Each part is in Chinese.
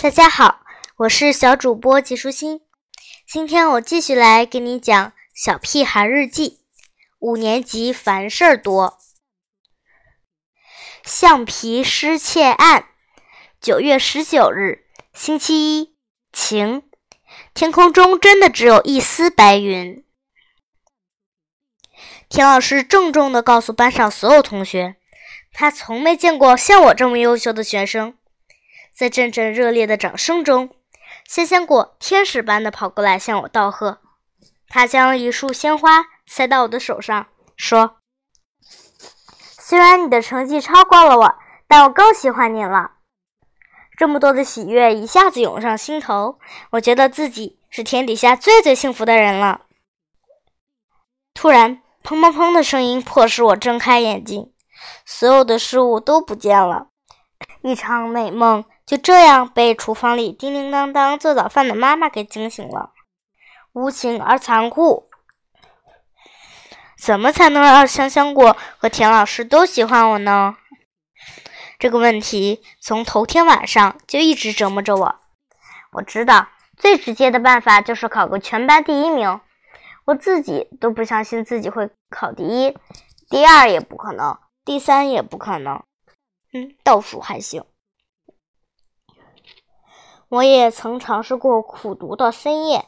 大家好，我是小主播吉舒心。今天我继续来给你讲《小屁孩日记》。五年级烦事儿多，橡皮失窃案。九月十九日，星期一，晴，天空中真的只有一丝白云。田老师郑重地告诉班上所有同学，他从没见过像我这么优秀的学生。在阵阵热烈的掌声中，鲜鲜果天使般的跑过来向我道贺。他将一束鲜花塞到我的手上，说：“虽然你的成绩超过了我，但我更喜欢你了。”这么多的喜悦一下子涌上心头，我觉得自己是天底下最最幸福的人了。突然，砰砰砰的声音迫使我睁开眼睛，所有的事物都不见了，一场美梦。就这样被厨房里叮叮当当做早饭的妈妈给惊醒了，无情而残酷。怎么才能让香香果和田老师都喜欢我呢？这个问题从头天晚上就一直折磨着我。我知道最直接的办法就是考个全班第一名，我自己都不相信自己会考第一，第二也不可能，第三也不可能，嗯，倒数还行。我也曾尝试过苦读到深夜，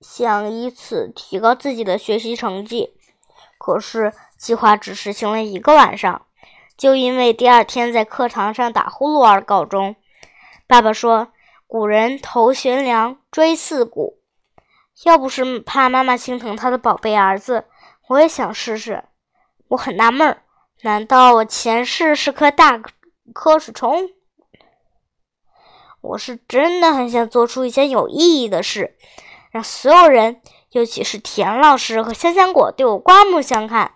想以此提高自己的学习成绩。可是计划只实行了一个晚上，就因为第二天在课堂上打呼噜而告终。爸爸说：“古人头悬梁，锥刺股。”要不是怕妈妈心疼他的宝贝儿子，我也想试试。我很纳闷儿，难道我前世是颗大瞌睡虫？我是真的很想做出一件有意义的事，让所有人，尤其是田老师和香香果对我刮目相看。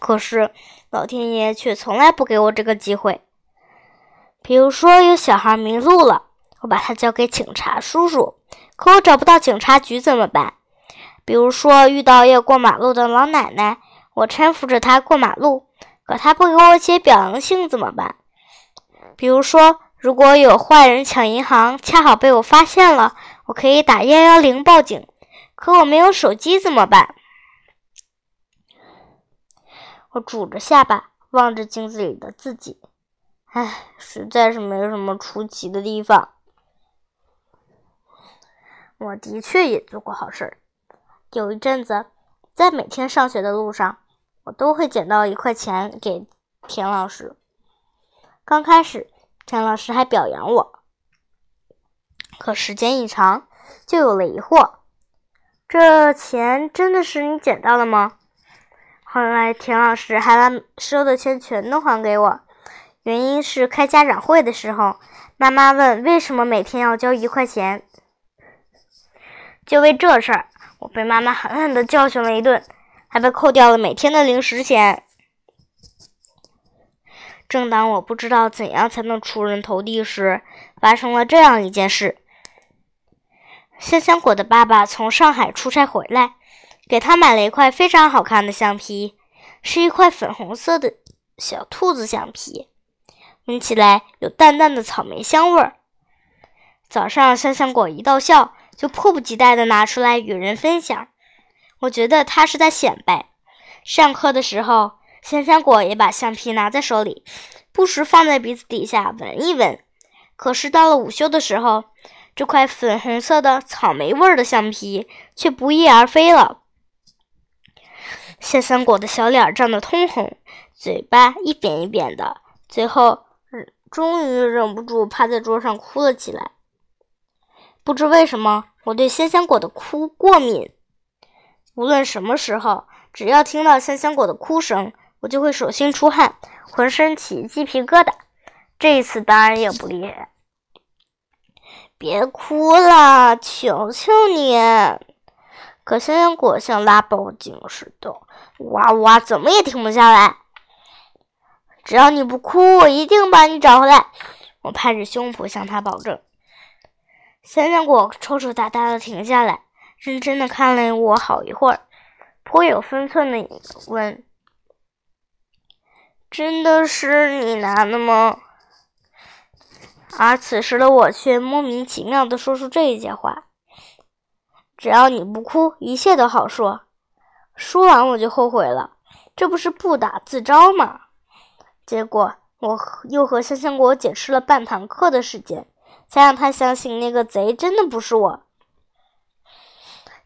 可是老天爷却从来不给我这个机会。比如说，有小孩迷路了，我把他交给警察叔叔，可我找不到警察局怎么办？比如说，遇到要过马路的老奶奶，我搀扶着她过马路，可她不给我写表扬信怎么办？比如说。如果有坏人抢银行，恰好被我发现了，我可以打幺幺零报警。可我没有手机怎么办？我拄着下巴望着镜子里的自己，唉，实在是没有什么出奇的地方。我的确也做过好事。有一阵子，在每天上学的路上，我都会捡到一块钱给田老师。刚开始。田老师还表扬我，可时间一长，就有了疑惑：这钱真的是你捡到的吗？后来田老师还把收的钱全都还给我，原因是开家长会的时候，妈妈问为什么每天要交一块钱，就为这事儿，我被妈妈狠狠的教训了一顿，还被扣掉了每天的零食钱。正当我不知道怎样才能出人头地时，发生了这样一件事：香香果的爸爸从上海出差回来，给他买了一块非常好看的橡皮，是一块粉红色的小兔子橡皮，闻起来有淡淡的草莓香味儿。早上香香果一到校，就迫不及待地拿出来与人分享。我觉得他是在显摆。上课的时候。香香果也把橡皮拿在手里，不时放在鼻子底下闻一闻。可是到了午休的时候，这块粉红色的草莓味儿的橡皮却不翼而飞了。香香果的小脸涨得通红，嘴巴一扁一扁的，最后终于忍不住趴在桌上哭了起来。不知为什么，我对香香果的哭过敏，无论什么时候，只要听到香香果的哭声。我就会手心出汗，浑身起鸡皮疙瘩。这一次当然也不例外。别哭了，求求你！可香香果像拉报警似的，哇哇，怎么也停不下来。只要你不哭，我一定把你找回来。我拍着胸脯向他保证。香香果抽抽搭搭的停下来，认真的看了我好一会儿，颇有分寸的问。真的是你拿的吗？而此时的我却莫名其妙的说出这一些话。只要你不哭，一切都好说。说完我就后悔了，这不是不打自招吗？结果我又和香香果解释了半堂课的时间，才让他相信那个贼真的不是我。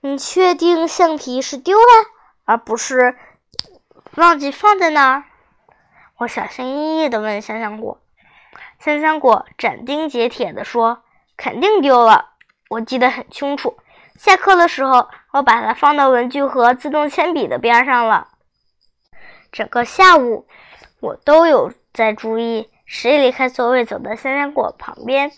你确定橡皮是丢了，而不是忘记放在那儿？我小心翼翼地问香香果。香香果斩钉截铁地说：“肯定丢了，我记得很清楚。下课的时候，我把它放到文具盒、自动铅笔的边上了。整个下午，我都有在注意谁离开座位走到香香果旁边，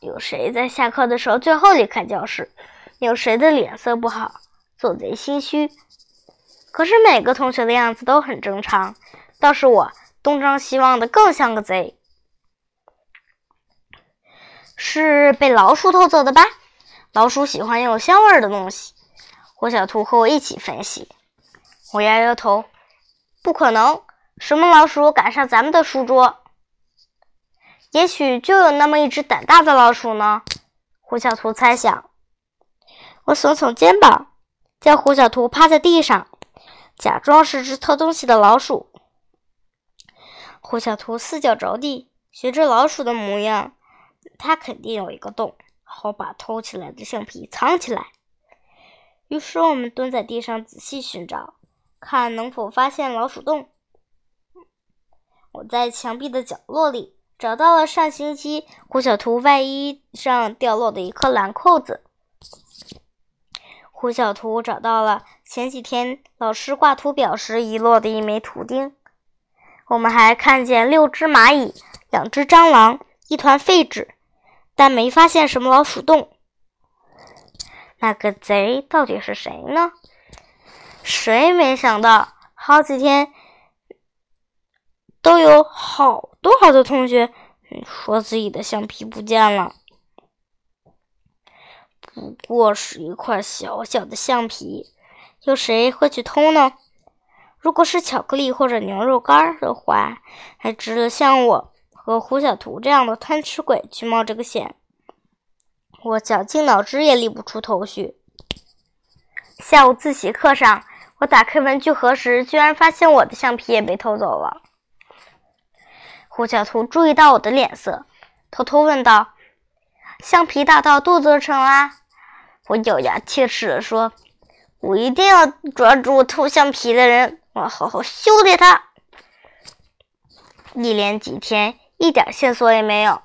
有谁在下课的时候最后离开教室，有谁的脸色不好，做贼心虚。可是每个同学的样子都很正常，倒是我东张西望的更像个贼。”是被老鼠偷走的吧？老鼠喜欢有香味儿的东西。火小兔和我一起分析。我摇摇头，不可能，什么老鼠敢上咱们的书桌？也许就有那么一只胆大的老鼠呢。胡小兔猜想。我耸耸肩膀，叫胡小兔趴在地上，假装是只偷东西的老鼠。胡小兔四脚着地，学着老鼠的模样。他肯定有一个洞，好把偷起来的橡皮藏起来。于是我们蹲在地上仔细寻找，看能否发现老鼠洞。我在墙壁的角落里找到了上星期胡小图外衣上掉落的一颗蓝扣子。胡小图找到了前几天老师挂图表时遗落的一枚图钉。我们还看见六只蚂蚁、两只蟑螂、一团废纸。但没发现什么老鼠洞。那个贼到底是谁呢？谁没想到，好几天都有好多好多同学说自己的橡皮不见了。不过是一块小小的橡皮，有谁会去偷呢？如果是巧克力或者牛肉干的话，还值得像我。和胡小图这样的贪吃鬼去冒这个险，我绞尽脑汁也理不出头绪。下午自习课上，我打开文具盒时，居然发现我的橡皮也被偷走了。胡小图注意到我的脸色，偷偷问道：“橡皮大到肚子上啦？”我咬牙切齿地说：“我一定要抓住偷橡皮的人，我要好好修理他。”一连几天。一点线索也没有。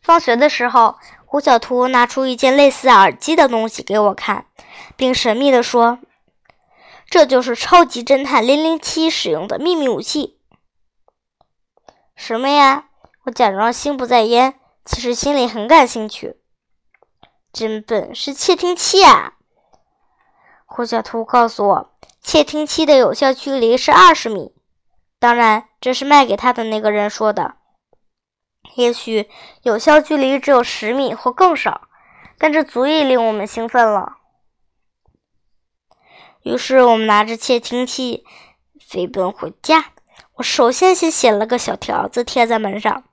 放学的时候，胡小图拿出一件类似耳机的东西给我看，并神秘地说：“这就是超级侦探零零七使用的秘密武器。”什么呀？我假装心不在焉，其实心里很感兴趣。真笨，是窃听器啊！胡小图告诉我，窃听器的有效距离是二十米。当然，这是卖给他的那个人说的。也许有效距离只有十米或更少，但这足以令我们兴奋了。于是我们拿着窃听器飞奔回家。我首先先写了个小条子贴在门上：“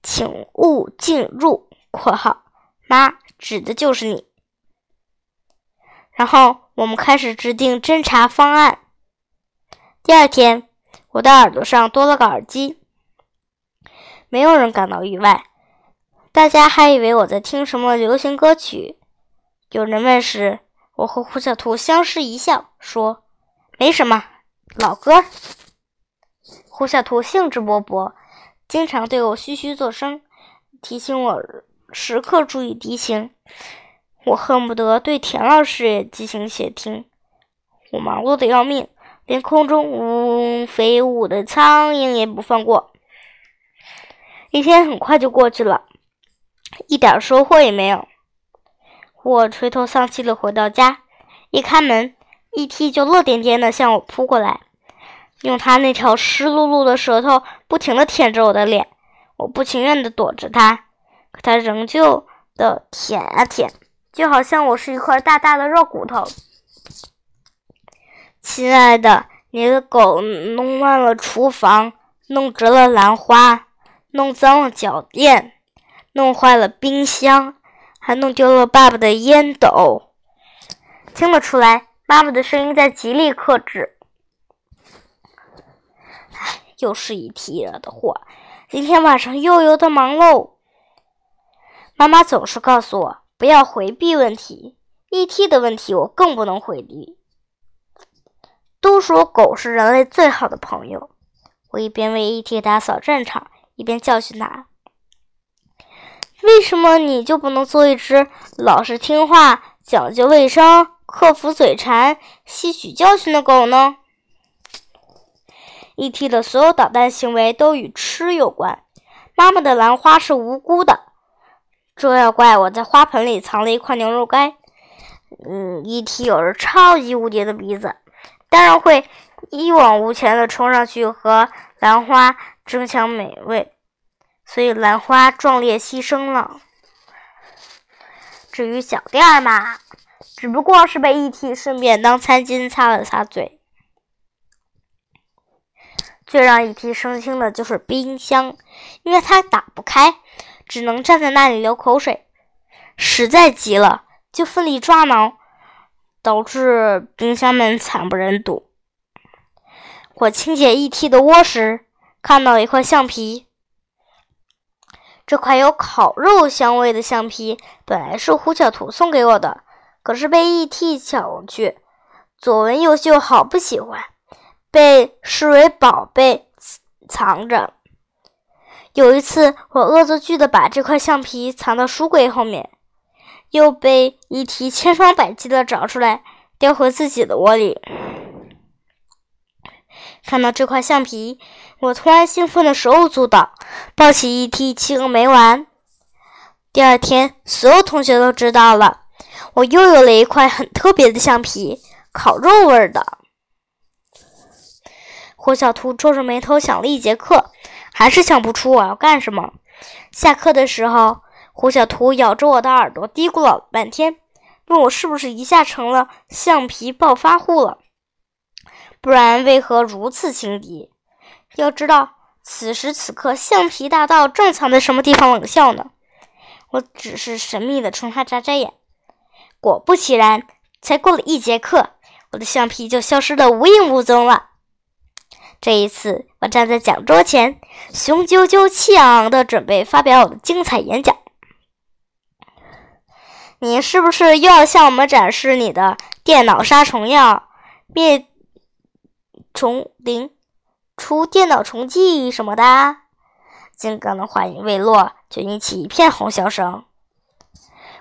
请勿进入。”（括号妈指的就是你。）然后我们开始制定侦查方案。第二天。我的耳朵上多了个耳机，没有人感到意外，大家还以为我在听什么流行歌曲。有人问时，我和胡小图相视一笑，说：“没什么，老歌。”胡小图兴致勃勃，经常对我嘘嘘作声，提醒我时刻注意敌情。我恨不得对田老师也进行窃听，我忙碌的要命。连空中呜飞舞的苍蝇也不放过。一天很快就过去了，一点收获也没有。我垂头丧气的回到家，一开门，E.T. 就乐颠颠的向我扑过来，用他那条湿漉漉的舌头不停的舔着我的脸。我不情愿的躲着他，可他仍旧的舔啊舔，就好像我是一块大大的肉骨头。亲爱的，你的狗弄乱了厨房，弄折了兰花，弄脏了脚垫，弄坏了冰箱，还弄丢了爸爸的烟斗。听得出来，妈妈的声音在极力克制。唉，又是一提惹的祸，今天晚上又有的忙喽。妈妈总是告诉我不要回避问题，E.T. 的问题我更不能回避。都说狗是人类最好的朋友。我一边为 E.T. 打扫战场，一边教训他：“为什么你就不能做一只老实听话、讲究卫生、克服嘴馋、吸取教训的狗呢？”E.T. 的所有捣蛋行为都与吃有关。妈妈的兰花是无辜的，这要怪我在花盆里藏了一块牛肉干。嗯，E.T. 有着超级无敌的鼻子。当然会一往无前的冲上去和兰花争抢美味，所以兰花壮烈牺牲了。至于小店儿嘛，只不过是被 E.T. 顺便当餐巾擦了擦嘴。最让 E.T. 生气的就是冰箱，因为它打不开，只能站在那里流口水。实在急了，就奋力抓挠。导致冰箱门惨不忍睹。我清洁 E.T. 的窝时，看到一块橡皮。这块有烤肉香味的橡皮本来是胡小图送给我的，可是被 E.T. 抢去，左闻右嗅，好不喜欢，被视为宝贝藏着。有一次，我恶作剧的把这块橡皮藏到书柜后面。又被一提千方百计的找出来，叼回自己的窝里。看到这块橡皮，我突然兴奋的手舞足蹈，抱起一提气个没完。第二天，所有同学都知道了，我又有了一块很特别的橡皮，烤肉味儿的。火小兔皱着眉头想了一节课，还是想不出我要干什么。下课的时候。胡小图咬着我的耳朵嘀咕了半天，问我是不是一下成了橡皮暴发户了？不然为何如此轻敌？要知道，此时此刻橡皮大盗正藏在什么地方冷笑呢？我只是神秘的冲他眨眨眼。果不其然，才过了一节课，我的橡皮就消失得无影无踪了。这一次，我站在讲桌前，雄赳赳、气昂昂地准备发表我的精彩演讲。你是不是又要向我们展示你的电脑杀虫药、灭虫灵、除电脑虫剂什么的？金刚的话音未落，就引起一片哄笑声。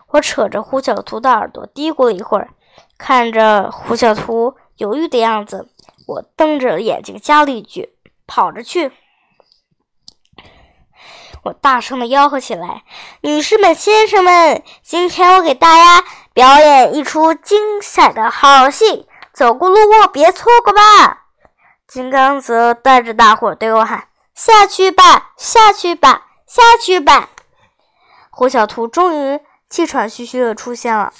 我扯着胡小图的耳朵嘀咕了一会儿，看着胡小图犹豫的样子，我瞪着眼睛加了一句：“跑着去。”我大声的吆喝起来：“女士们、先生们，今天我给大家表演一出精彩的好戏，走过路过别错过吧！”金刚则带着大伙对我喊：“下去吧，下去吧，下去吧！”胡小图终于气喘吁吁的出现了，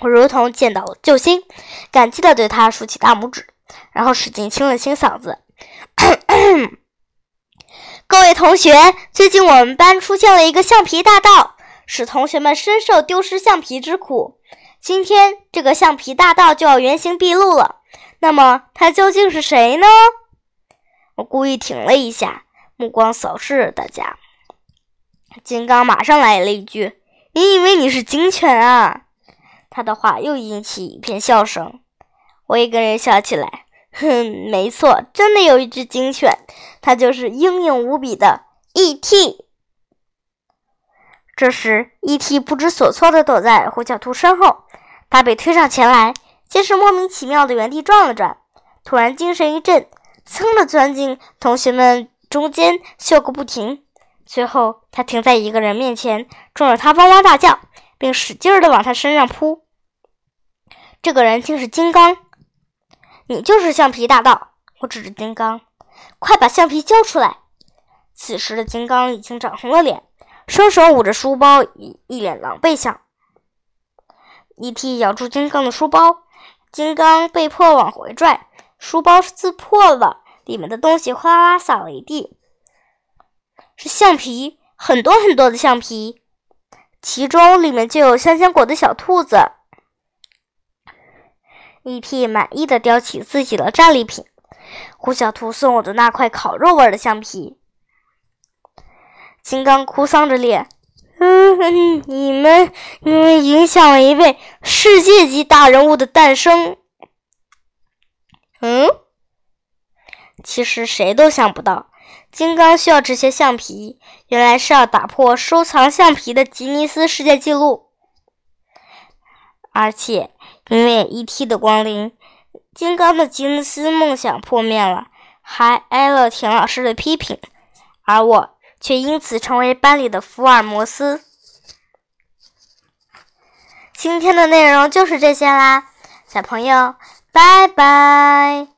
我如同见到了救星，感激的对他竖起大拇指，然后使劲清了清嗓子。各位同学，最近我们班出现了一个橡皮大盗，使同学们深受丢失橡皮之苦。今天这个橡皮大盗就要原形毕露了。那么他究竟是谁呢？我故意停了一下，目光扫视大家。金刚马上来了一句：“你以为你是警犬啊？”他的话又引起一片笑声。我一个人笑起来。哼，没错，真的有一只警犬，它就是英勇无比的 E.T。这时，E.T 不知所措地躲在胡小兔身后，他被推上前来，先是莫名其妙地原地转了转，突然精神一振，噌地钻进同学们中间，笑个不停。随后，他停在一个人面前，冲着他汪汪大叫，并使劲地往他身上扑。这个人竟是金刚。你就是橡皮大盗！我指着金刚，快把橡皮交出来！此时的金刚已经涨红了脸，双手捂着书包，一一脸狼狈相。E.T. 咬住金刚的书包，金刚被迫往回拽，书包撕破了，里面的东西哗啦啦洒了一地。是橡皮，很多很多的橡皮，其中里面就有香香果的小兔子。E.T. 满意的叼起自己的战利品——胡小兔送我的那块烤肉味的橡皮。金刚哭丧着脸：“嗯，你们，你们影响了一位世界级大人物的诞生。”嗯，其实谁都想不到，金刚需要这些橡皮，原来是要打破收藏橡皮的吉尼斯世界纪录，而且。因为一 t 的光临，金刚的金丝梦想破灭了，还挨了田老师的批评，而我却因此成为班里的福尔摩斯。今天的内容就是这些啦，小朋友，拜拜。